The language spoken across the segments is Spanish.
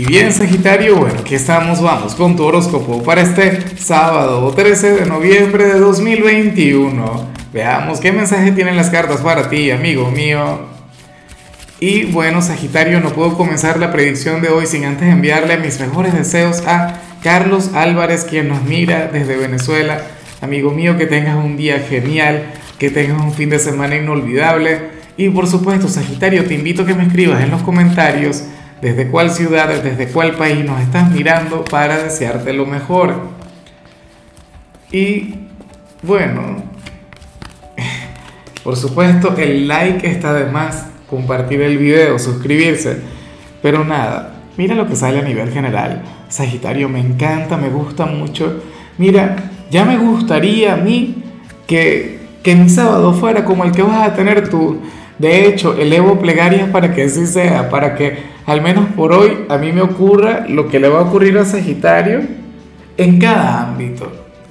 Y bien, Sagitario, bueno, aquí estamos, vamos con tu horóscopo para este sábado 13 de noviembre de 2021. Veamos qué mensaje tienen las cartas para ti, amigo mío. Y bueno, Sagitario, no puedo comenzar la predicción de hoy sin antes enviarle mis mejores deseos a Carlos Álvarez, quien nos mira desde Venezuela. Amigo mío, que tengas un día genial, que tengas un fin de semana inolvidable. Y por supuesto, Sagitario, te invito a que me escribas en los comentarios desde cuál ciudad, desde cuál país nos estás mirando para desearte lo mejor. Y bueno, por supuesto el like está de más, compartir el video, suscribirse, pero nada, mira lo que sale a nivel general. Sagitario, me encanta, me gusta mucho. Mira, ya me gustaría a mí que, que mi sábado fuera como el que vas a tener tú. De hecho, elevo plegarias para que así sea, para que al menos por hoy, a mí me ocurra lo que le va a ocurrir a Sagitario en cada ámbito.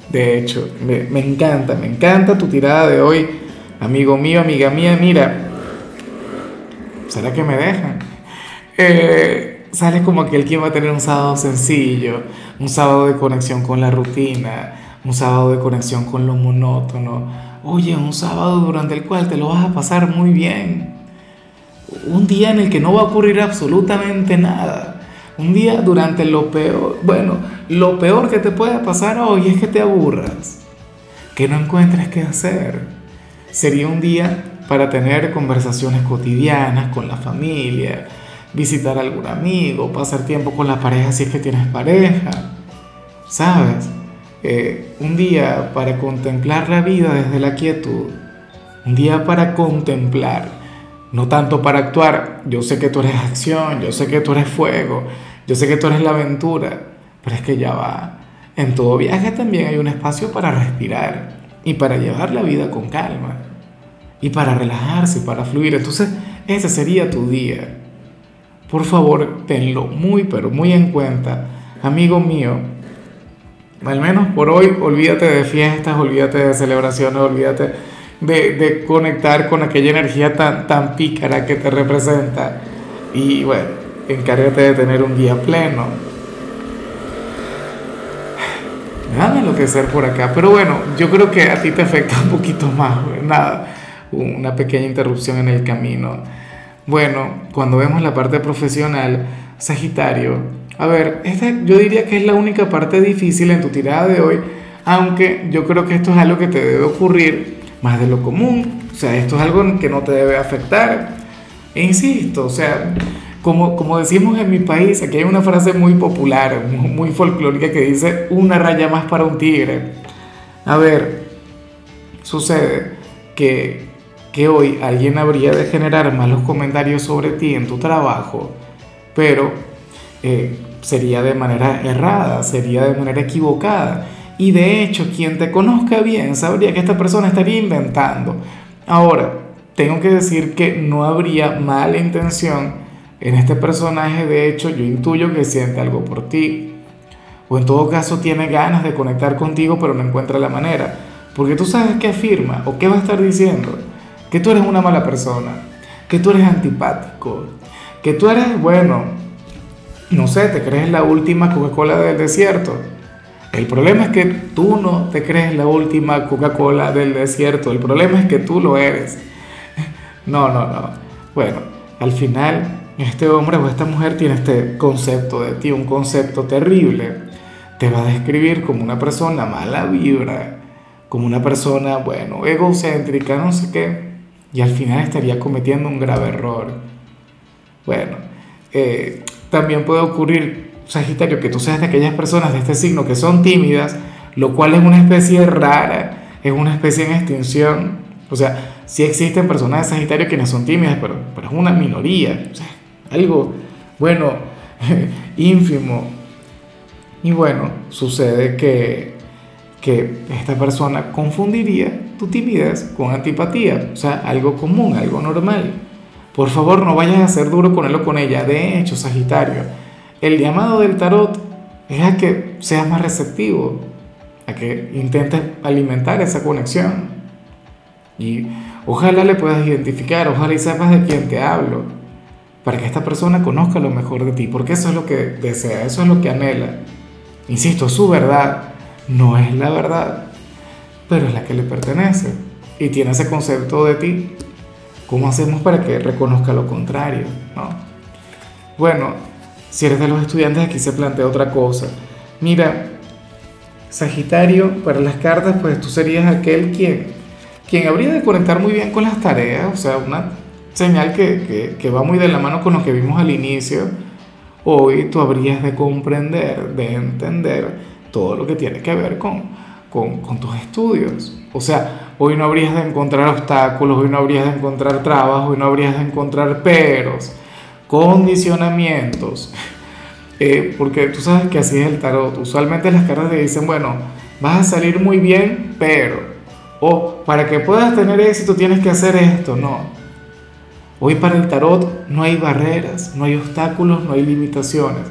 De hecho, me, encanta, me encanta tu tirada de hoy, amigo mío, amiga mía. Mira, ¿será que me dejan? Eh, sale como aquel quien va a tener un sábado sencillo, un sábado de conexión con la rutina, un sábado de conexión con lo monótono. Oye, un sábado durante el cual te lo vas a pasar muy bien un día en el que no va a ocurrir absolutamente nada. Un día durante lo peor, bueno, lo peor que te puede pasar hoy es que te aburras, que no encuentres qué hacer. Sería un día para tener conversaciones cotidianas con la familia, visitar a algún amigo, pasar tiempo con la pareja si es que tienes pareja, ¿sabes? Eh, un día para contemplar la vida desde la quietud, un día para contemplar no tanto para actuar. Yo sé que tú eres acción, yo sé que tú eres fuego, yo sé que tú eres la aventura, pero es que ya va. En todo viaje también hay un espacio para respirar y para llevar la vida con calma y para relajarse para fluir. Entonces, ese sería tu día. Por favor, tenlo muy, pero muy en cuenta, amigo mío. Al menos por hoy, olvídate de fiestas, olvídate de celebraciones, olvídate de, conectar con aquella energía tan, tan pícara que te representa. Y bueno, encárgate de tener un día pleno. Déjame enloquecer por acá, pero bueno, yo creo que a ti te afecta un poquito más, nada, una pequeña interrupción en el camino. Bueno, cuando vemos la parte profesional, Sagitario, a ver, esta yo diría que es la única parte difícil en tu tirada de hoy, aunque yo creo que esto es algo que te debe ocurrir más de lo común. O sea, esto es algo que no te debe afectar. E insisto, o sea, como, como decimos en mi país, aquí hay una frase muy popular, muy folclórica que dice una raya más para un tigre. A ver, sucede que, que hoy alguien habría de generar malos comentarios sobre ti en tu trabajo, pero eh, sería de manera errada, sería de manera equivocada y de hecho, quien te conozca bien sabría que esta persona estaría inventando. Ahora, tengo que decir que no habría mala intención en este personaje. De hecho, yo intuyo que siente algo por ti. O en todo caso tiene ganas de conectar contigo, pero no encuentra la manera. Porque tú sabes qué afirma o qué va a estar diciendo. Que tú eres una mala persona. Que tú eres antipático. Que tú eres, bueno, no sé, te crees la última Coca-Cola del desierto el problema es que tú no te crees la última Coca-Cola del desierto, el problema es que tú lo eres. No, no, no. Bueno, al final este hombre o esta mujer tiene este concepto de ti, un concepto terrible. Te va a describir como una persona mala vibra, como una persona, bueno, egocéntrica, no sé qué. Y al final estaría cometiendo un grave error. Bueno, eh, también puede ocurrir Sagitario, que tú seas de aquellas personas de este signo que son tímidas, lo cual es una especie rara, es una especie en extinción. O sea, sí existen personas de Sagitario quienes son tímidas, pero, pero es una minoría. O sea, algo, bueno, ínfimo. Y bueno, sucede que, que esta persona confundiría tu timidez con antipatía, o sea, algo común, algo normal. Por favor, no vayas a ser duro con él o con ella. De hecho, Sagitario, el llamado del tarot es a que seas más receptivo, a que intentes alimentar esa conexión. Y ojalá le puedas identificar, ojalá y sepas de quién te hablo. para que esta persona conozca lo mejor de ti, porque eso es lo que desea, eso es lo que anhela. Insisto, su verdad no es la verdad, pero es la que le pertenece y tiene ese concepto de ti. ¿Cómo hacemos para que reconozca lo contrario? ¿no? Bueno, si eres de los estudiantes, aquí se plantea otra cosa. Mira, Sagitario, para las cartas, pues tú serías aquel quien, quien habría de conectar muy bien con las tareas, o sea, una señal que, que, va muy de la mano con lo que vimos al inicio. Hoy tú habrías de comprender, de entender todo lo que tiene que ver con, con, con tus estudios. O sea, hoy no habrías de encontrar obstáculos, hoy no habrías de encontrar trabas, hoy no habrías de encontrar peros condicionamientos. Eh, porque tú sabes que así es el tarot. Usualmente las cartas te dicen, bueno, vas a salir muy bien, pero... O para que puedas tener éxito tienes que hacer esto. No. Hoy para el tarot no hay barreras, no hay obstáculos, no hay limitaciones.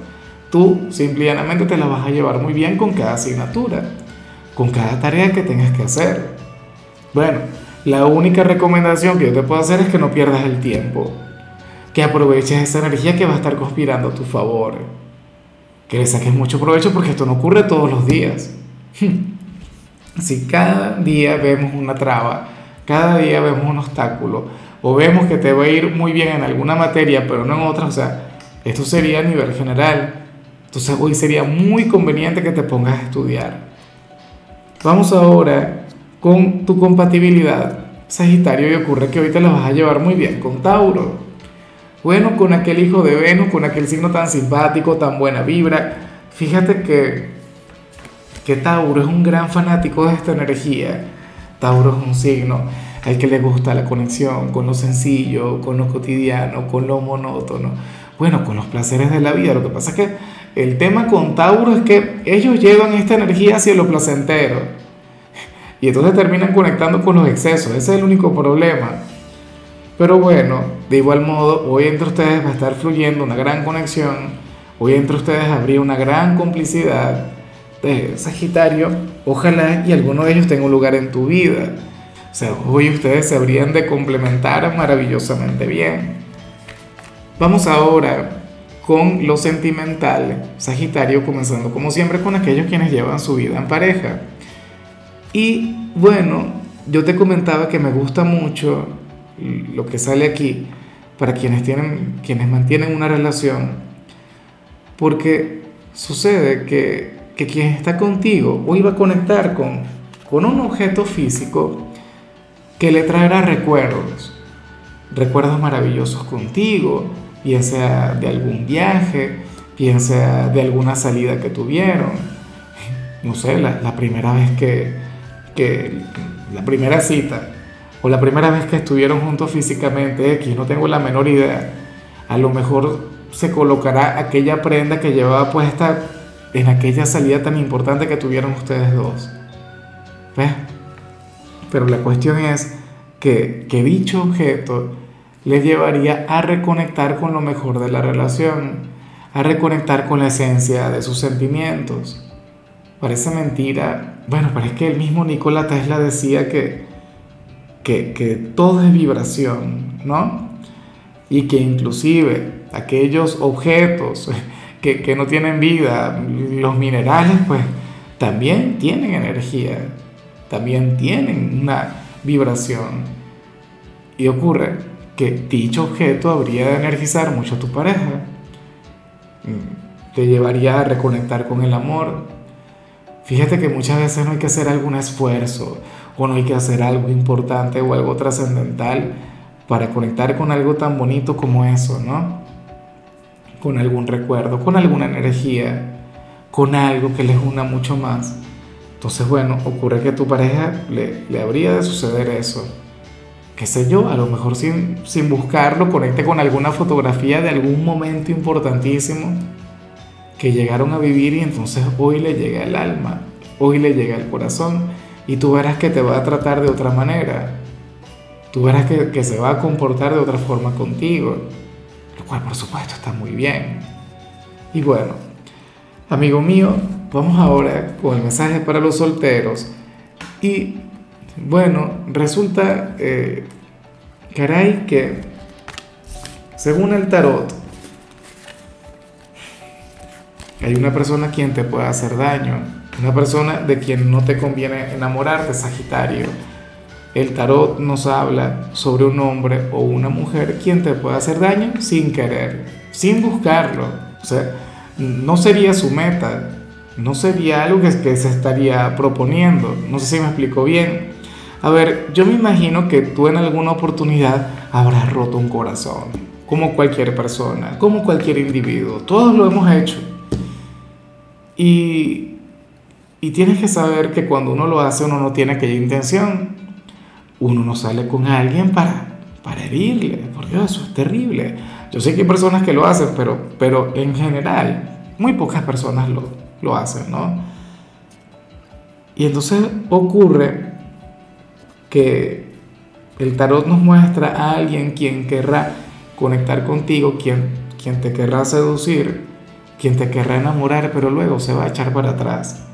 Tú simplemente te la vas a llevar muy bien con cada asignatura, con cada tarea que tengas que hacer. Bueno, la única recomendación que yo te puedo hacer es que no pierdas el tiempo que aproveches esa energía que va a estar conspirando a tu favor. Que le saques mucho provecho porque esto no ocurre todos los días. Si cada día vemos una traba, cada día vemos un obstáculo, o vemos que te va a ir muy bien en alguna materia, pero no en otra, o sea, esto sería a nivel general. Entonces hoy sería muy conveniente que te pongas a estudiar. Vamos ahora con tu compatibilidad, Sagitario, y ocurre que hoy te la vas a llevar muy bien con Tauro. Bueno, con aquel hijo de Venus, con aquel signo tan simpático, tan buena vibra. Fíjate que, que Tauro es un gran fanático de esta energía. Tauro es un signo al que le gusta la conexión con lo sencillo, con lo cotidiano, con lo monótono. Bueno, con los placeres de la vida. Lo que pasa es que el tema con Tauro es que ellos llevan esta energía hacia lo placentero. Y entonces terminan conectando con los excesos. Ese es el único problema. Pero bueno, de igual modo, hoy entre ustedes va a estar fluyendo una gran conexión, hoy entre ustedes habría una gran complicidad de Sagitario, ojalá y alguno de ellos tenga un lugar en tu vida. O sea, hoy ustedes se habrían de complementar maravillosamente bien. Vamos ahora con lo sentimental, Sagitario, comenzando como siempre con aquellos quienes llevan su vida en pareja. Y bueno, yo te comentaba que me gusta mucho lo que sale aquí para quienes, tienen, quienes mantienen una relación, porque sucede que, que quien está contigo hoy va a conectar con, con un objeto físico que le traerá recuerdos, recuerdos maravillosos contigo, bien sea de algún viaje, bien sea de alguna salida que tuvieron, no sé, la, primera vez que, que, la primera cita, o la primera vez que estuvieron juntos físicamente, X, no tengo la menor idea. A lo mejor se colocará aquella prenda que llevaba puesta en aquella salida tan importante que tuvieron ustedes dos. ¿Ves? Pero la cuestión es que dicho objeto les llevaría a reconectar con lo mejor de la relación, a reconectar con la esencia de sus sentimientos. Parece mentira. Bueno, parece que el mismo Nikola Tesla decía que que, todo es vibración, ¿no? Y que inclusive aquellos objetos que, que no tienen vida, los minerales, pues también tienen energía, también tienen una vibración. Y ocurre que dicho objeto habría de energizar mucho a tu pareja, mm, te llevaría a reconectar con el amor. Fíjate que muchas veces no hay que hacer algún esfuerzo o no hay que hacer algo importante o algo trascendental para conectar con algo tan bonito como eso, ¿no? Con algún recuerdo, con alguna energía, con algo que les una mucho más. Entonces, bueno, ocurre que a tu pareja le, le habría de suceder eso. Qué sé yo, a lo mejor sin, sin buscarlo, conecte con alguna fotografía de algún momento importantísimo que llegaron a vivir y entonces hoy le llega el alma, hoy le llega el corazón y tú verás que te va a tratar de otra manera. Tú verás que, que se va a comportar de otra forma contigo, lo cual por supuesto está muy bien. Y bueno, amigo mío, vamos ahora con el mensaje para los solteros. Y bueno, resulta, eh, caray, que según el tarot, hay una persona quien te puede hacer daño, una persona de quien no te conviene enamorarte, Sagitario. El tarot nos habla sobre un hombre o una mujer quien te puede hacer daño sin querer, sin buscarlo. O sea, no sería su meta, no sería algo que, que se estaría proponiendo. No sé si me explico bien. A ver, yo me imagino que tú en alguna oportunidad habrás roto un corazón, como cualquier persona, como cualquier individuo. Todos lo hemos hecho. Y, y tienes que saber que cuando uno lo hace, uno no tiene aquella intención. Uno no sale con alguien para, para herirle. Por Dios, eso es terrible. Yo sé que hay personas que lo hacen, pero, pero en general, muy pocas personas lo, lo hacen, ¿no? Y entonces ocurre que el tarot nos muestra a alguien quien querrá conectar contigo, quien, quien te querrá seducir, quien te querrá enamorar, pero luego se va a echar para atrás.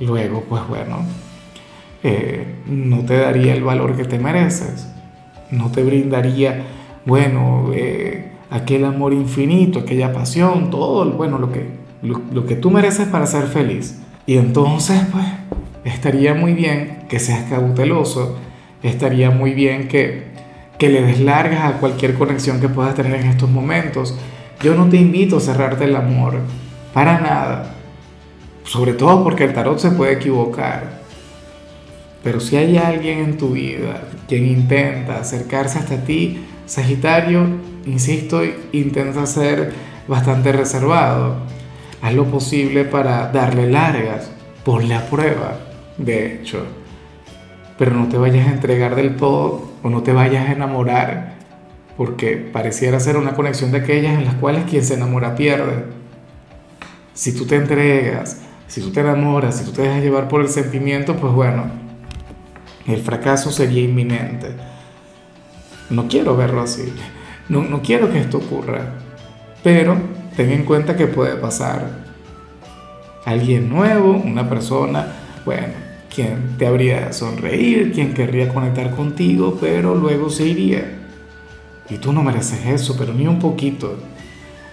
Luego, pues bueno, eh, no te daría el valor que te mereces, no te brindaría, bueno, eh, aquel amor infinito, aquella pasión, todo, bueno, lo que, lo que tú mereces para ser feliz. Y entonces, pues, estaría muy bien que seas cauteloso, estaría muy bien que, que le des largas a cualquier conexión que puedas tener en estos momentos. Yo no te invito a cerrarte el amor, para nada. Sobre todo porque el tarot se puede equivocar. Pero si hay alguien en tu vida quien intenta acercarse hasta ti, Sagitario, insisto, intenta ser bastante reservado. Haz lo posible para darle largas, ponle a prueba de hecho. Pero no te vayas a entregar del todo o no te vayas a enamorar, porque pareciera ser una conexión de aquellas en las cuales quien se enamora pierde. Si tú te entregas, si tú te enamoras, si tú te dejas llevar por el sentimiento, pues bueno, el fracaso sería inminente. No quiero verlo así, no, no quiero que esto ocurra, pero ten en cuenta que puede pasar. Alguien nuevo, una persona, bueno, quien te habría sonreír, quien querría conectar contigo, pero luego se iría. Y tú no mereces eso, pero ni un poquito.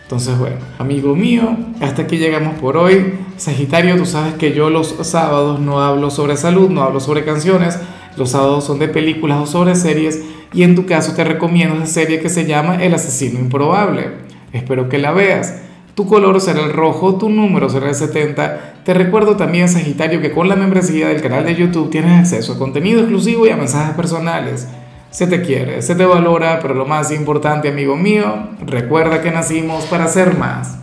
Entonces, bueno, amigo mío, hasta aquí llegamos por hoy. Sagitario, tú sabes que yo los sábados no hablo sobre salud, no hablo sobre canciones. Los sábados son de películas o sobre series. Y en tu caso te recomiendo esa serie que se llama El asesino improbable. Espero que la veas. Tu color será el rojo, tu número será el 70. Te recuerdo también, Sagitario, que con la membresía del canal de YouTube tienes acceso a contenido exclusivo y a mensajes personales. Se te quiere, se te valora, pero lo más importante, amigo mío, recuerda que nacimos para ser más.